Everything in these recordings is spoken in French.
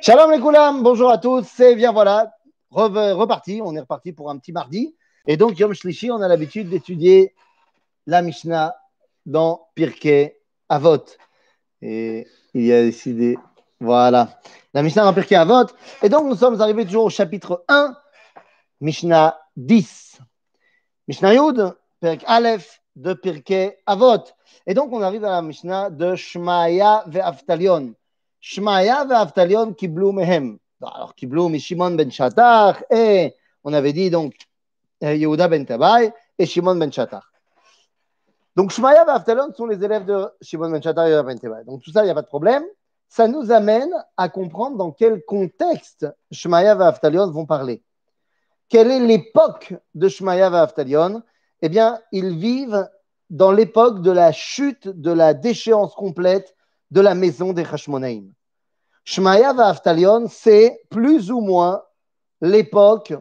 Shalom les koulam, bonjour à tous, c'est bien voilà, reparti, on est reparti pour un petit mardi. Et donc, Yom Shlishi, on a l'habitude d'étudier la Mishnah dans Pirkei Avot. Et il y a décidé, voilà, la Mishnah dans Pirkei Avot. Et donc, nous sommes arrivés toujours au chapitre 1, Mishnah 10. Mishnah Yud, Pirk Aleph de Pirkei Avot. Et donc, on arrive à la Mishnah de Shmaya ve'Aftalion. Shmaya ve'Aftalion kiblou mehem. Alors, kiblou mi Shimon ben Shatach et on avait dit donc Yehuda ben Tabai et Shimon ben Shatach. Donc, Shmaya et Avtalon sont les élèves de Shimon ben Shatach et Yehuda ben Tabai. Donc, tout ça, il n'y a pas de problème. Ça nous amène à comprendre dans quel contexte Shmaya et Avtalon vont parler. Quelle est l'époque de Shmaya et Avtalion Eh bien, ils vivent dans l'époque de la chute, de la déchéance complète de la maison des Hashmonaïm. Shmaya et Avtalion, c'est plus ou moins l'époque,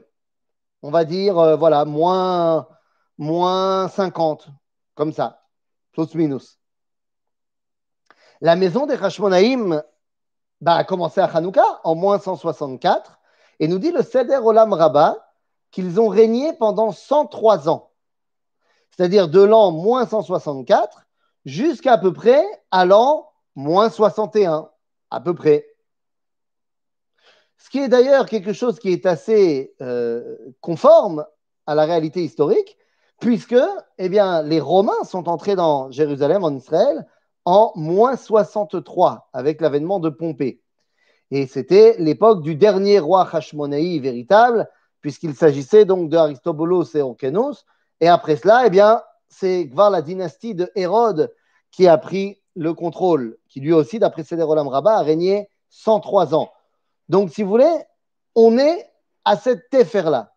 on va dire, euh, voilà, moins, moins 50, comme ça, plus minus. La maison des Hashmonaïm bah, a commencé à Hanouka en moins 164 et nous dit le Seder Olam Rabbah qu'ils ont régné pendant 103 ans, c'est-à-dire de l'an moins 164 jusqu'à à peu près à l'an moins 61, à peu près. Ce qui est d'ailleurs quelque chose qui est assez euh, conforme à la réalité historique, puisque eh les Romains sont entrés dans Jérusalem, en Israël, en moins 63, avec l'avènement de Pompée. Et c'était l'époque du dernier roi Hashmonaï véritable, puisqu'il s'agissait donc de et Orkenos. Et après cela, eh bien, c'est voir la dynastie de Hérode qui a pris le contrôle, qui lui aussi, d'après Seder Olam Rabbah, a régné 103 ans. Donc, si vous voulez, on est à cette téfer-là.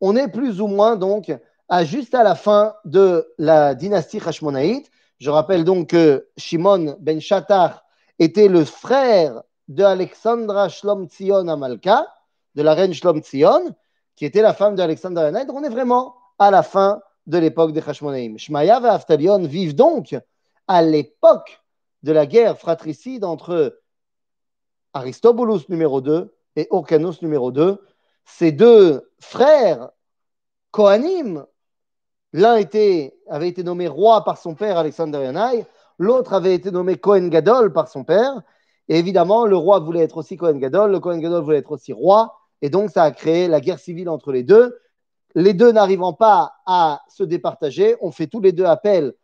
On est plus ou moins donc à juste à la fin de la dynastie Hashmonaïte. Je rappelle donc que Shimon ben Shatar était le frère de Alexandra Shlom Tzion Amalka, de la reine Shlom Tzion, qui était la femme d'Alexandre On est vraiment à la fin de l'époque des Hashmonaïm. Shmaya et Aftalion vivent donc à l'époque de la guerre fratricide entre Aristobulus numéro 2 et Orkanos numéro 2. Ces deux frères Kohanim, l'un avait été nommé roi par son père Alexandre Yanai, l'autre avait été nommé Kohen Gadol par son père. Et évidemment, le roi voulait être aussi Kohen Gadol, le Kohen Gadol voulait être aussi roi. Et donc, ça a créé la guerre civile entre les deux. Les deux n'arrivant pas à se départager, on fait tous les deux appel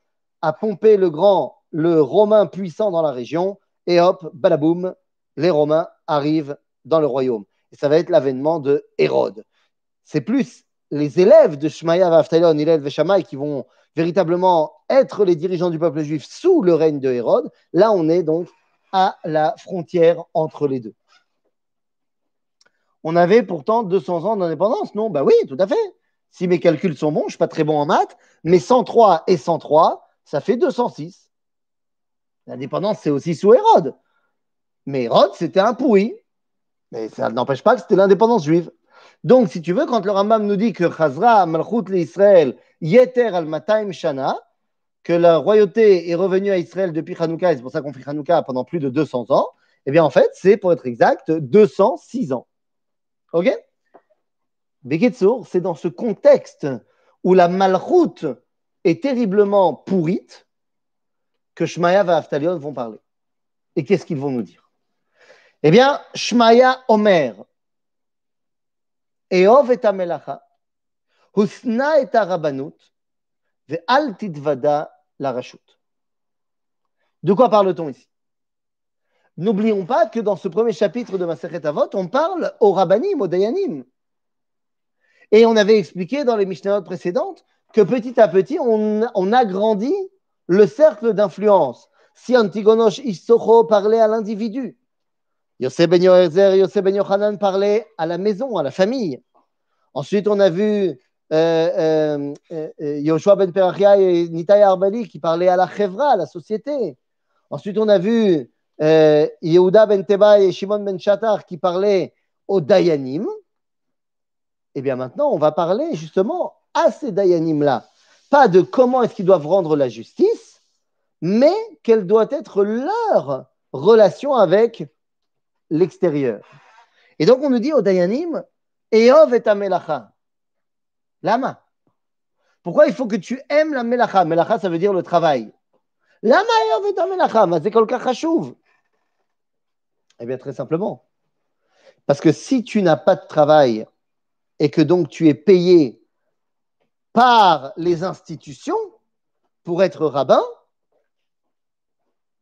à Pompée le Grand, le Romain puissant dans la région, et hop, balaboum, les Romains arrivent dans le royaume. Et ça va être l'avènement de Hérode. C'est plus les élèves de Shmaya, Vaftalon, Hillel et qui vont véritablement être les dirigeants du peuple juif sous le règne de Hérode. Là, on est donc à la frontière entre les deux on avait pourtant 200 ans d'indépendance, non? Ben oui, tout à fait. Si mes calculs sont bons, je ne suis pas très bon en maths, mais 103 et 103, ça fait 206. L'indépendance, c'est aussi sous Hérode. Mais Hérode, c'était un pourri. Mais ça n'empêche pas que c'était l'indépendance juive. Donc, si tu veux, quand le Rambam nous dit que Chazra, Malchut l'Israël, Yeter al Mataim Shana, que la royauté est revenue à Israël depuis Hanouka, et c'est pour ça qu'on fait Hanouka pendant plus de 200 ans, eh bien, en fait, c'est, pour être exact, 206 ans. Ok? Beketsour, c'est dans ce contexte où la malroute est terriblement pourrite que Shmaya et Aftalion vont parler. Et qu'est-ce qu'ils vont nous dire? Eh bien, Shmaya Omer, Eov et Amelacha, Husna la. De quoi parle-t-on ici? N'oublions pas que dans ce premier chapitre de Maseret Avot, on parle au Rabbanim, au Dayanim. Et on avait expliqué dans les Mishnayot précédentes que petit à petit, on, agrandit le cercle d'influence. Si Antigonosh Issocho parlait à l'individu, Yosef ben Yoezer, Yosef ben Yochanan parlait à la maison, à la famille. Ensuite, on a vu euh, euh, euh, Yoshua ben Perachia et Nitay Arbali qui parlaient à la Chevra, à la société. Ensuite, on a vu euh, Yehuda ben Teba et Shimon ben Shatar qui parlaient aux Dayanim, eh bien maintenant, on va parler justement à ces Dayanim-là. Pas de comment est-ce qu'ils doivent rendre la justice, mais quelle doit être leur relation avec l'extérieur. Et donc on nous dit au Dayanim, Eov et Amelacha. Lama. Pourquoi il faut que tu aimes la melacha? Melacha, ça veut dire le travail. Lama Eov et Amelacha, c'est chashuv. Eh bien, très simplement. Parce que si tu n'as pas de travail et que donc tu es payé par les institutions pour être rabbin,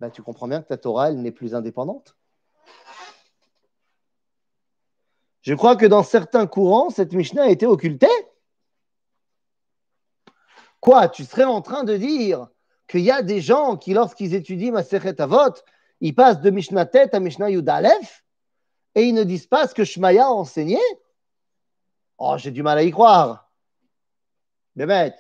ben, tu comprends bien que ta Torah, elle n'est plus indépendante. Je crois que dans certains courants, cette Mishnah a été occultée. Quoi Tu serais en train de dire qu'il y a des gens qui, lorsqu'ils étudient Masechet Avot, ils passent de Mishnah Tet à Mishnah Yudalef et ils ne disent pas ce que Shmaya a enseigné Oh, j'ai du mal à y croire. bête.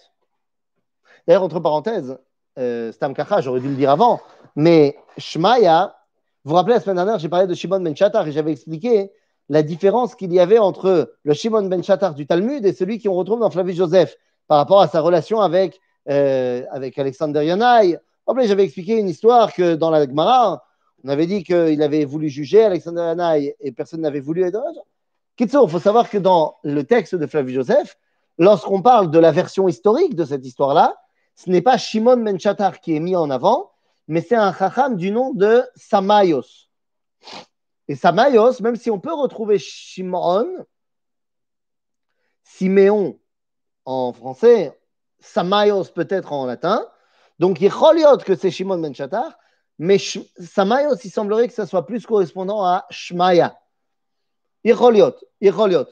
D'ailleurs, entre parenthèses, euh, Stam j'aurais dû le dire avant, mais Shmaya, vous vous rappelez la semaine dernière, j'ai parlé de Shimon ben Shatar et j'avais expliqué la différence qu'il y avait entre le Shimon ben Shatar du Talmud et celui qu'on retrouve dans Flavius Joseph par rapport à sa relation avec, euh, avec Alexander Yanaï. J'avais expliqué une histoire que dans la Gemara, on avait dit qu'il avait voulu juger Alexander Yanaï et personne n'avait voulu il faut savoir que dans le texte de Flavius Joseph, lorsqu'on parle de la version historique de cette histoire-là, ce n'est pas Shimon Shatar qui est mis en avant, mais c'est un chacham du nom de Samayos. Et Samayos, même si on peut retrouver Shimon, Siméon en français, Samayos peut-être en latin, donc il y que c'est Shimon Shatar, mais Samayos, il semblerait que ça soit plus correspondant à Shmaya. Icholiot, Icholiot.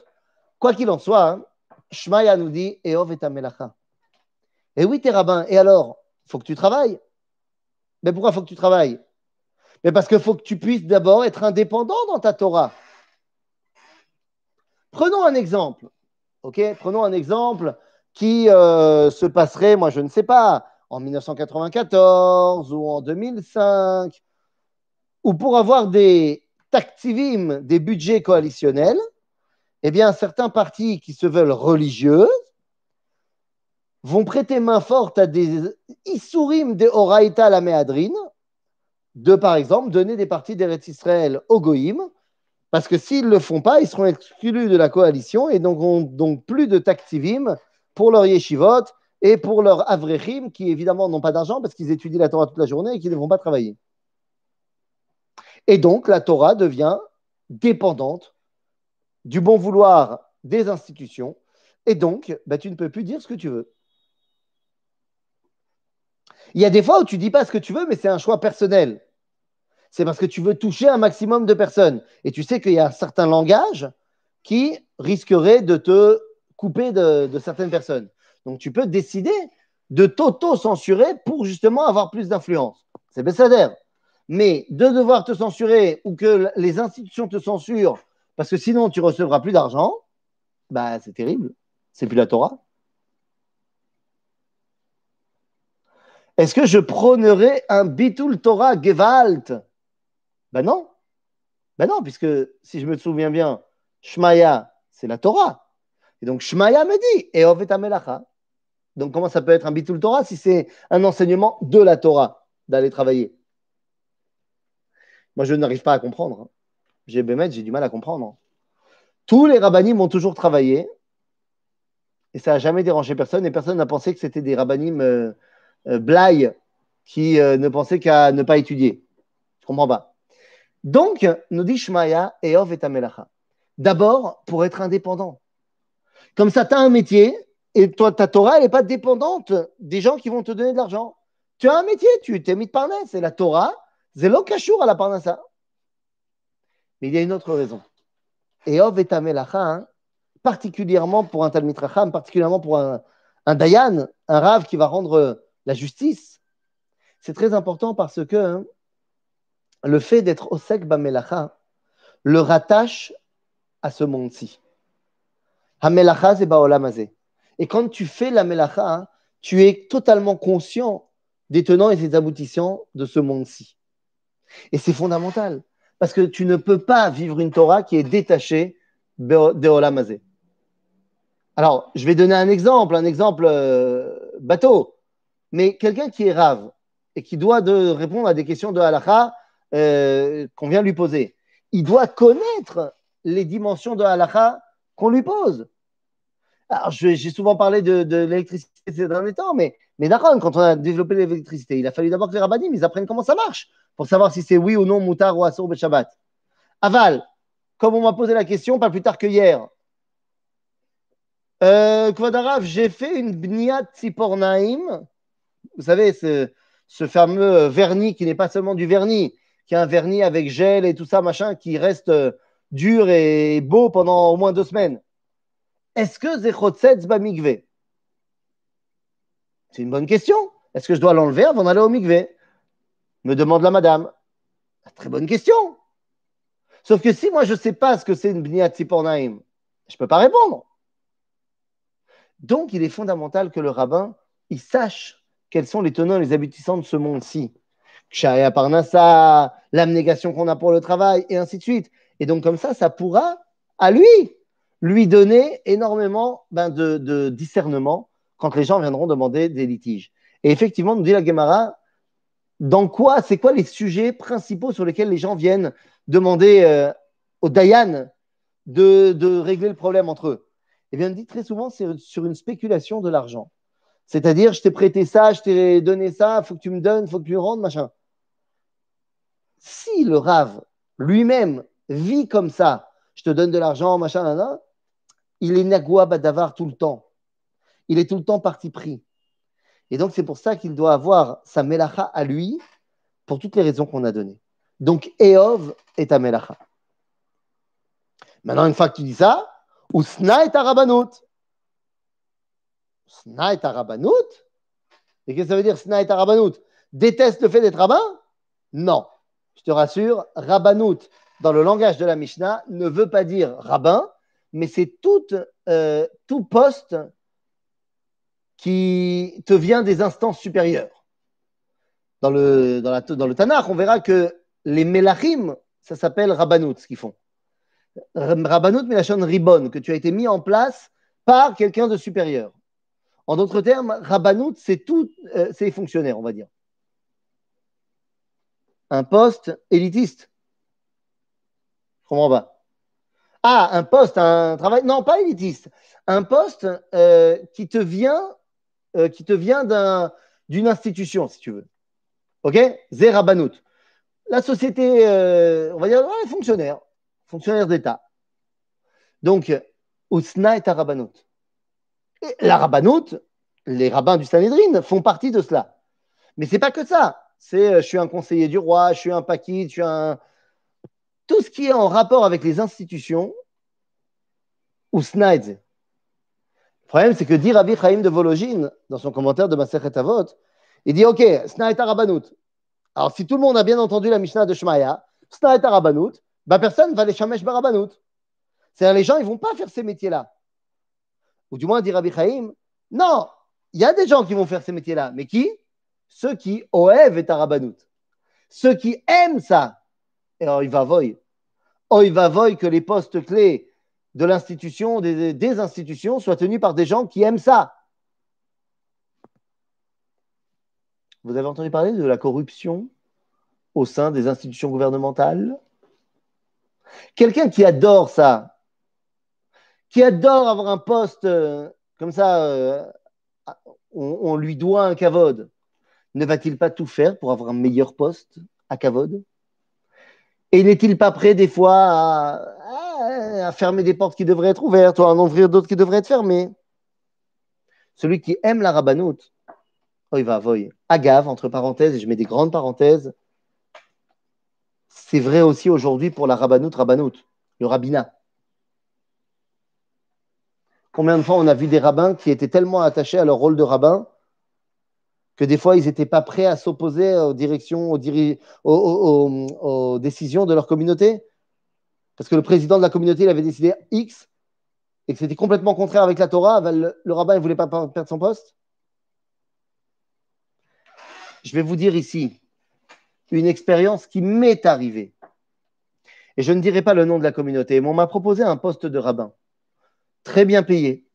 Quoi qu'il en soit, Shmaya nous dit Eov et Amelacha. Et oui, t'es rabbin, et alors Il faut que tu travailles. Mais pourquoi il faut que tu travailles Mais parce qu'il faut que tu puisses d'abord être indépendant dans ta Torah. Prenons un exemple. ok Prenons un exemple qui se passerait, moi je ne sais pas, en 1994 ou en 2005, ou pour avoir des tactivim, des budgets coalitionnels, eh bien certains partis qui se veulent religieux vont prêter main forte à des Issourim de Horaïta la Méadrine, de par exemple donner des parties d'Eretz Israël au Goïm, parce que s'ils ne le font pas, ils seront exclus de la coalition et donc ont donc plus de taktivim pour leur yeshivot et pour leur avrechim, qui évidemment n'ont pas d'argent parce qu'ils étudient la Torah toute la journée et qui ne vont pas travailler. Et donc la Torah devient dépendante du bon vouloir des institutions, et donc bah, tu ne peux plus dire ce que tu veux. Il y a des fois où tu dis pas ce que tu veux, mais c'est un choix personnel. C'est parce que tu veux toucher un maximum de personnes. Et tu sais qu'il y a un certain langage qui risquerait de te couper de, certaines personnes. Donc tu peux décider de t'auto-censurer pour justement avoir plus d'influence. C'est Bessader. Mais de devoir te censurer ou que les institutions te censurent parce que sinon tu recevras plus d'argent, bah c'est terrible. C'est plus la Torah. Est-ce que je prônerais un bitul Torah Gewalt? Ben non. Ben non, puisque si je me souviens bien, Shmaya, c'est la Torah. Et donc Shmaya me dit, et Melacha. Donc comment ça peut être un bitul Torah si c'est un enseignement de la Torah d'aller travailler? Moi, je n'arrive pas à comprendre. Hein. J'ai j'ai du mal à comprendre. Tous les rabbinim ont toujours travaillé et ça n'a jamais dérangé personne et personne n'a pensé que c'était des rabbinim euh, euh, qui euh, ne pensait qu'à ne pas étudier. Je comprends pas. Donc, nous dit Shmaya et Amelacha. D'abord, pour être indépendant. Comme ça, tu as un métier et toi, ta Torah, elle n'est pas dépendante des gens qui vont te donner de l'argent. Tu as un métier, tu t'es mis de parnasse. C'est la Torah, zélo kashour à la parnassa. Mais il y a une autre raison. Et Ov et Amelacha, hein, particulièrement pour un Talmid Racham, particulièrement pour un, un Dayan, un Rav qui va rendre la justice, c'est très important parce que hein, le fait d'être Osek Bamelacha le rattache à ce monde-ci. Hamelacha c'est Baolamazé. Et quand tu fais la Melacha, hein, tu es totalement conscient des tenants et des aboutissants de ce monde-ci. Et c'est fondamental parce que tu ne peux pas vivre une Torah qui est détachée de Olamazé. Alors, je vais donner un exemple, un exemple euh, bateau. Mais quelqu'un qui est rave et qui doit de répondre à des questions de halakha euh, qu'on vient lui poser. Il doit connaître les dimensions de halakha qu'on lui pose. Alors, j'ai souvent parlé de, l'électricité ces derniers temps, mais, mais d'accord, quand on a développé l'électricité, il a fallu d'abord que les rabbinim ils apprennent comment ça marche pour savoir si c'est oui ou non moutar ou assour Shabbat. Aval, comme on m'a posé la question, pas plus tard que hier, euh, j'ai fait une bniat tzipornaim. Vous savez, ce, fameux vernis qui n'est pas seulement du vernis, qui est un vernis avec gel et tout ça, machin, qui reste euh, dur et beau pendant au moins deux semaines. Est-ce que Zechotzetz migve C'est une bonne question. Est-ce que je dois l'enlever avant d'aller au migve Me demande la madame. Très bonne question. Sauf que si moi je ne sais pas ce que c'est une bniat tzipornaim, je ne peux pas répondre. Donc il est fondamental que le rabbin il sache quels sont les tenants et les aboutissants de ce monde-ci. Kshaya Parnassa, l'abnégation qu'on a pour le travail, et ainsi de suite. Et donc, comme ça, ça pourra, à lui, lui donner énormément ben, de, discernement quand les gens viendront demander des litiges. Et effectivement, nous dit la Gemara, dans quoi, c'est quoi les sujets principaux sur lesquels les gens viennent demander euh, au Dayan de, régler le problème entre eux? Eh bien, on dit très souvent, c'est sur une spéculation de l'argent. C'est-à-dire, je t'ai prêté ça, je t'ai donné ça, il faut que tu me donnes, il faut que tu me rendes, machin. Si le rave lui-même vit comme ça, je te donne de l'argent, machin, il est nagua badavar tout le temps. Il est tout le temps parti pris. Et donc, c'est pour ça qu'il doit avoir sa melacha à lui, pour toutes les raisons qu'on a données. Donc, Eov est à melacha. Maintenant, une fois que tu dis ça, Usna est à rabbanout. Sna et Et qu'est-ce que ça veut dire Sna et Déteste le fait d'être rabbin? Non. Je te rassure, rabbanout, dans le langage de la Mishnah, ne veut pas dire rabbin, mais c'est tout, euh, tout poste qui te vient des instances supérieures. Dans le, dans, la, dans le Tanakh, on verra que les Melachim, ça s'appelle rabbanout, ce qu'ils font. Rabbanout, mais la chaîne ribon, que tu as été mis en place par quelqu'un de supérieur. En d'autres termes, Rabbanout, c'est tout, euh, c'est fonctionnaires, on va dire. Un poste élitiste. Comment va Ah, un poste, un travail. Non, pas élitiste. Un poste euh, qui te vient, euh, qui te vient d'une institution, si tu veux. OK? Zé Rabbanout. La société, on va dire, ouais, fonctionnaire, fonctionnaire d'État. Donc, Ousna est un Rabbanout la les rabbins du Sanhedrin font partie de cela. Mais c'est pas que ça. C'est euh, je suis un conseiller du roi, je suis un paquis, je suis un. Tout ce qui est en rapport avec les institutions, ou Snides. Le problème, c'est que dit Rabbi Chaim de Vologine, dans son commentaire de Masechet Avot, il dit Ok, Snaït Rabbanout. Alors, si tout le monde a bien entendu la Mishnah de Shmaya, Snaït Rabbanout, bah, personne ne va les Shamesh Barabanout. C'est-à-dire, les gens, ils ne vont pas faire ces métiers-là ou du moins dit Rabbi Chaim, non, il y a des gens qui vont faire ces métiers-là, mais qui? Ceux qui oev et arabanout. Ceux qui aiment ça. Et va voy. Oh, que les postes clés de l'institution, des, des institutions, soient tenus par des gens qui aiment ça. Vous avez entendu parler de la corruption au sein des institutions gouvernementales? Quelqu'un qui adore ça, qui adore avoir un poste euh, comme ça, euh, on, lui doit un cavode, ne va-t-il pas tout faire pour avoir un meilleur poste à cavode? Et n'est-il pas prêt des fois à, fermer des portes qui devraient être ouvertes ou à en ouvrir d'autres qui devraient être fermées Celui qui aime la rabanoute, oh, il va voyer. Agave, entre parenthèses, et je mets des grandes parenthèses, c'est vrai aussi aujourd'hui pour la rabanoute, rabanoute, le rabbinat. Combien de fois on a vu des rabbins qui étaient tellement attachés à leur rôle de rabbin que des fois ils n'étaient pas prêts à s'opposer aux directions, aux, décisions de leur communauté? Parce que le président de la communauté il avait décidé X et que c'était complètement contraire avec la Torah, le, rabbin ne voulait pas perdre son poste Je vais vous dire ici une expérience qui m'est arrivée. Et je ne dirai pas le nom de la communauté, mais on m'a proposé un poste de rabbin très bien payé.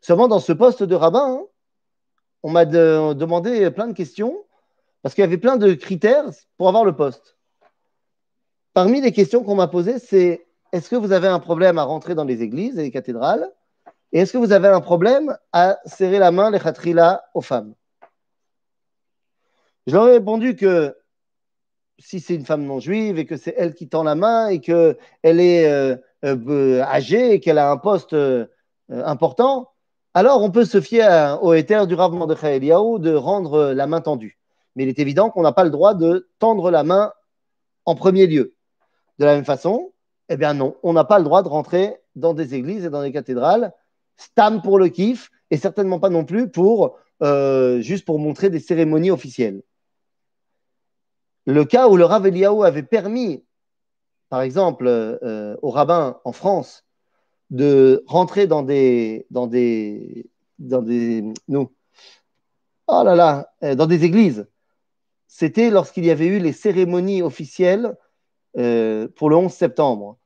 Seulement, dans ce poste de rabbin, hein, on m'a demandé plein de questions Parce qu'il y avait plein de critères pour avoir le poste. Parmi les questions qu'on m'a posées, c'est est-ce que vous avez un problème à rentrer dans les églises et les cathédrales? Et est-ce que vous avez un problème à serrer la main, les khatrila, aux femmes? Je leur ai répondu que si c'est une femme non juive et que c'est elle qui tend la main et qu'elle est euh, euh, âgée et qu'elle a un poste euh, important, alors on peut se fier au éther du Rav Mordechai Eliyahu de rendre la main tendue. Mais il est évident qu'on n'a pas le droit de tendre la main en premier lieu. De la même façon, eh bien non, on n'a pas le droit de rentrer dans des églises et dans des cathédrales, stam pour le kiff, et certainement pas non plus pour juste pour montrer des cérémonies officielles. Le cas où le Rav Eliyahu avait permis, par exemple, euh, aux rabbins en France de rentrer dans des, dans des, dans oh là là, euh, dans des églises, c'était lorsqu'il y avait eu les cérémonies officielles euh, pour le 11 septembre.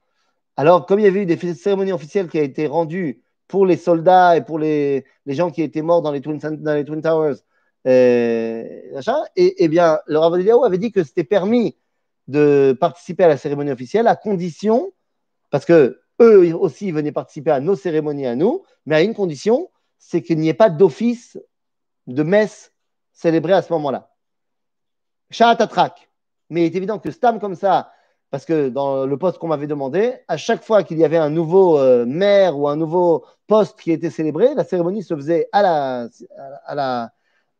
Alors, comme il y avait eu des cérémonies officielles qui ont été rendues pour les soldats et pour les, les gens qui étaient morts dans les Twin, dans les Twin Towers, euh, et, bien, le Rav avait dit que c'était permis de participer à la cérémonie officielle à condition, parce que eux aussi venaient participer à nos cérémonies à nous, mais à une condition, c'est qu'il n'y ait pas d'office de messe célébrée à ce moment-là. Atrak. Mais il est évident que Stam comme ça, parce que dans le poste qu'on m'avait demandé, à chaque fois qu'il y avait un nouveau euh, maire ou un nouveau poste qui était célébré, la cérémonie se faisait à la,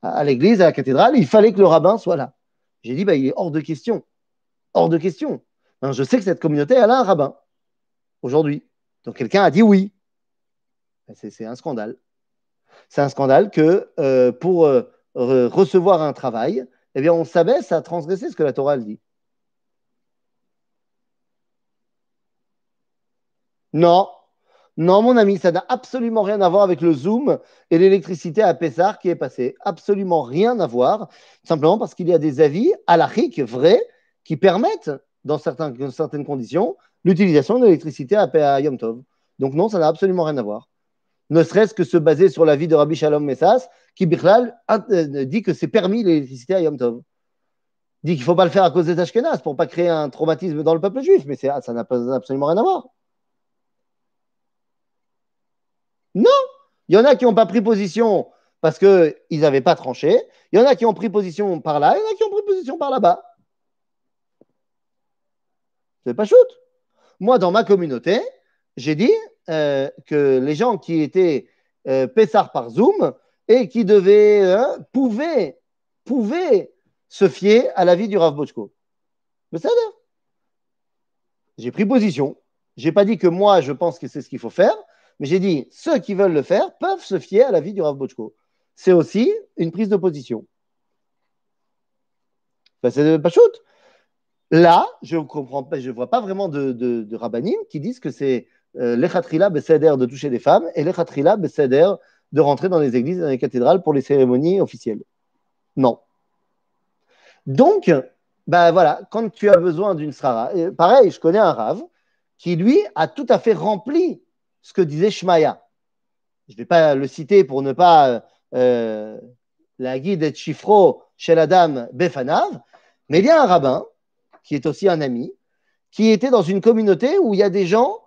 à l'église, à la cathédrale, il fallait que le rabbin soit là. J'ai dit, bah, il est hors de question. Hors de question. je sais que cette communauté, elle a un rabbin aujourd'hui. Donc quelqu'un a dit oui. C'est un scandale. C'est un scandale que euh, pour euh, recevoir un travail, eh bien, on s'abaisse à transgresser ce que la Torah dit. Non, non, mon ami, ça n'a absolument rien à voir avec le zoom et l'électricité à Pessar qui est passé. Absolument rien à voir, simplement parce qu'il y a des avis halachiques vrais qui permettent, dans, certaines conditions, l'utilisation de l'électricité à, Yom Tov. Donc non, ça n'a absolument rien à voir. Ne serait-ce que se baser sur l'avis de Rabbi Shalom Messas, qui euh, dit que c'est permis l'électricité à Yom Tov. Dit qu'il ne faut pas le faire à cause des Ashkenaz pour ne pas créer un traumatisme dans le peuple juif, mais ça n'a absolument rien à voir. Non, il y en a qui n'ont pas pris position parce qu'ils n'avaient pas tranché. Il y en a qui ont pris position par là, il y en a qui ont pris position par là-bas. C'est pas shoot. Moi, dans ma communauté, j'ai dit euh, que les gens qui étaient euh, par Zoom et qui devaient, hein, pouvaient, pouvaient se fier à l'avis du Rav Bochko. Mais ça? J'ai pris position. Je n'ai pas dit que moi, je pense que c'est ce qu'il faut faire. Mais j'ai dit, ceux qui veulent le faire peuvent se fier à l'avis du Rav Bochko. C'est aussi une prise de position. c'est pas shoot. Là, je ne comprends pas, je vois pas vraiment de, de, qui disent que c'est euh, l'Echatrila de toucher des femmes et l'Echatrila Besséder de rentrer dans les églises et dans les cathédrales pour les cérémonies officielles. Non. Donc, ben voilà, quand tu as besoin d'une srara, pareil, je connais un rave qui, lui, a tout à fait rempli ce que disait Shmaya. Je ne vais pas le citer pour ne pas euh, la guide et chiffro chez la dame Befanav, mais il y a un rabbin, qui est aussi un ami, qui était dans une communauté où il y a des gens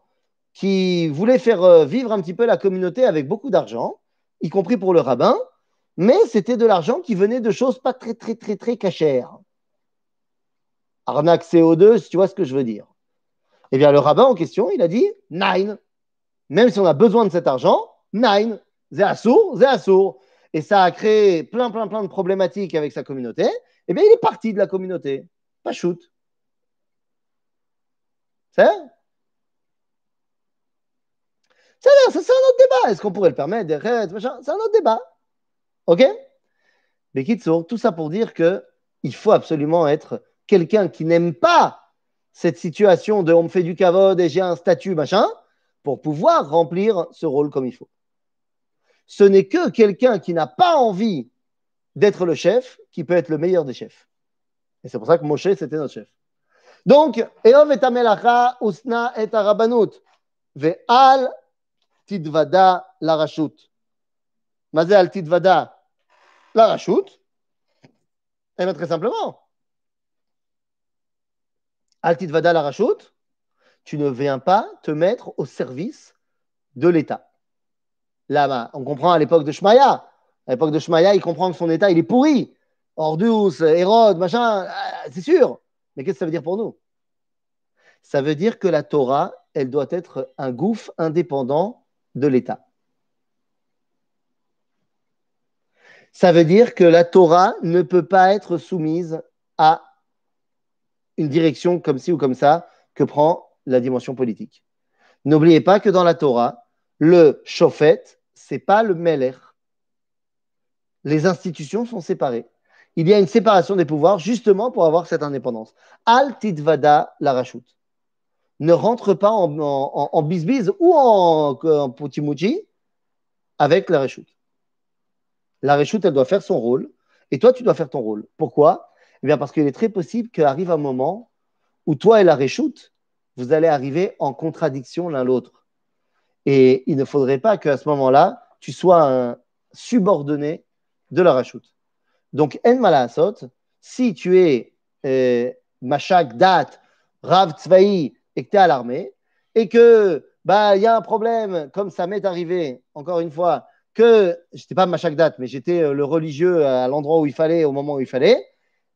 qui voulaient faire euh, vivre un petit peu la communauté avec beaucoup d'argent, y compris pour le rabbin, mais c'était de l'argent qui venait de choses pas très, très, très, très cachères. Arnaque CO2, si tu vois ce que je veux dire. Eh bien, le rabbin en question, il a dit Nine même si on a besoin de cet argent, nine, c'est assour, c'est assour. Et ça a créé plein, plein, plein de problématiques avec sa communauté. Eh bien, il est parti de la communauté. Pas shoot. C'est c'est un autre débat. Est-ce qu'on pourrait le permettre C'est un autre débat. OK? Mais tout ça pour dire que il faut absolument être quelqu'un qui n'aime pas cette situation de on me fait du cavode et j'ai un statut, machin pour pouvoir remplir ce rôle comme il faut. Ce n'est que quelqu'un qui n'a pas envie d'être le chef qui peut être le meilleur des chefs. Et c'est pour ça que Moshe, c'était notre chef. Donc, Eov et Amelacha, Usna et Arabanut, Ve'al Tidvada la Rashut. Mazé al Tidvada la Rashut. Eh bien, très simplement. Altit Vada la rachoute, tu ne viens pas te mettre au service de l'État. Là, on comprend à l'époque de Shmaya. À l'époque de Shmaya, il comprend que son État, il est pourri. Ordus, Hérode, machin, ah, c'est sûr. Mais qu'est-ce que ça veut dire pour nous? Ça veut dire que la Torah, elle doit être un gouffre indépendant de l'État. Ça veut dire que la Torah ne peut pas être soumise à une direction comme ci ou comme ça que prend la dimension politique. N'oubliez pas que dans la Torah, le chauffet, c'est pas le meler. Les institutions sont séparées. Il y a une séparation des pouvoirs justement pour avoir cette indépendance. Al titvada la rachut. Ne rentre pas en, en, bisbise ou en, en avec la rachut. La rachut, elle doit faire son rôle et toi, tu dois faire ton rôle. Pourquoi? Eh bien, parce qu'il est très possible qu'arrive un moment où toi et la rachut, vous allez arriver en contradiction l'un l'autre. Et il ne faudrait pas qu'à ce moment-là, tu sois un subordonné de la rachoute. Donc, en malasot, si tu es euh, machak dat, rav tzvaï, et que tu es à l'armée, et que bah y a un problème, comme ça m'est arrivé, encore une fois, que j'étais pas machak dat, mais j'étais euh, le religieux à l'endroit où il fallait, au moment où il fallait,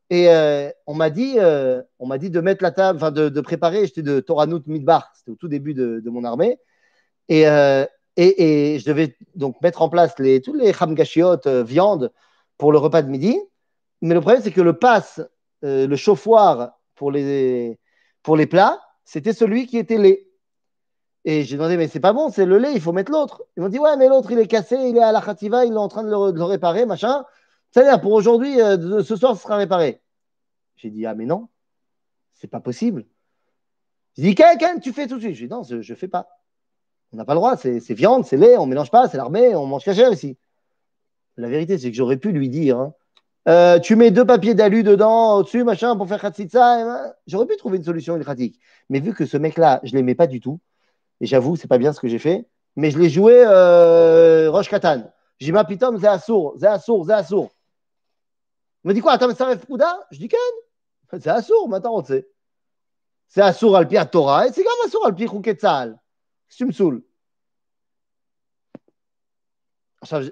et euh, on m'a dit, euh, on m'a dit de mettre la table, enfin de, préparer. J'étais de Toranout Midbar, c'était au tout début de, mon armée, et et, je devais donc mettre en place tous les hamgashiot, euh, viande, pour le repas de midi. Mais le problème, c'est que le passe, euh, le chauffoir pour les, pour les plats, c'était celui qui était lait. Et j'ai demandé, mais c'est pas bon, c'est le lait, il faut mettre l'autre. Ils m'ont dit, ouais, mais l'autre, il est cassé, il est à la khativa, il est en train de le, réparer, machin. C'est-à-dire, pour aujourd'hui, euh, ce soir, ce sera réparé. J'ai dit, ah, mais non, c'est pas possible. J'ai dit, Ken, tu fais tout de suite. J'ai dit, non, je ne fais pas. On n'a pas le droit, c'est viande, c'est lait, on ne mélange pas, c'est l'armée, on mange cachère ici. La vérité, c'est que j'aurais pu lui dire hein, euh, tu mets deux papiers d'alu dedans, au-dessus, machin, pour faire khatsitsa. Ben, j'aurais pu trouver une solution pratique. Mais vu que ce mec-là, je ne l'aimais pas du tout, et j'avoue, c'est pas bien ce que j'ai fait, mais je l'ai joué euh, Roche Katan. J'ai dit, ma pitom, c'est assour, c'est assour, c'est assour. Me dit quoi ça rêve Pouda? Je dis, Ken C'est assour, maintenant, on sait. C'est assour al pi Torah, et c'est comme assour al pi Chouketzal tu me saoules?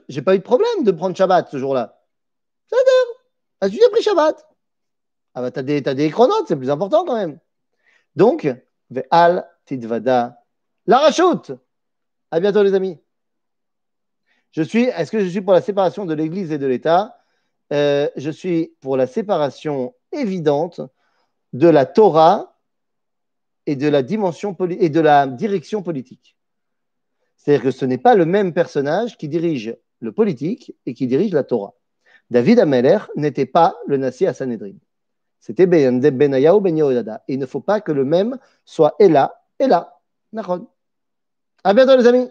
J'ai pas eu de problème de prendre Shabbat ce jour-là. C'est-à-dire, ah, tu as pris Shabbat. Ah bah t'as des, des chronotes, c'est plus important quand même. Donc, Ve'al Tidvada. La rachoute. À bientôt les amis. Je suis, est-ce que je suis pour la séparation de l'Église et de l'État? Euh, Je suis pour la séparation évidente de la Torah et de la dimension et de la direction politique. C'est-à-dire que ce n'est pas le même personnage qui dirige le politique et qui dirige la Torah. David Ameler n'était pas le Nassi à Sanhedrin. C'était Benaya ou Ben Et il ne faut pas que le même soit là et là. À bientôt les amis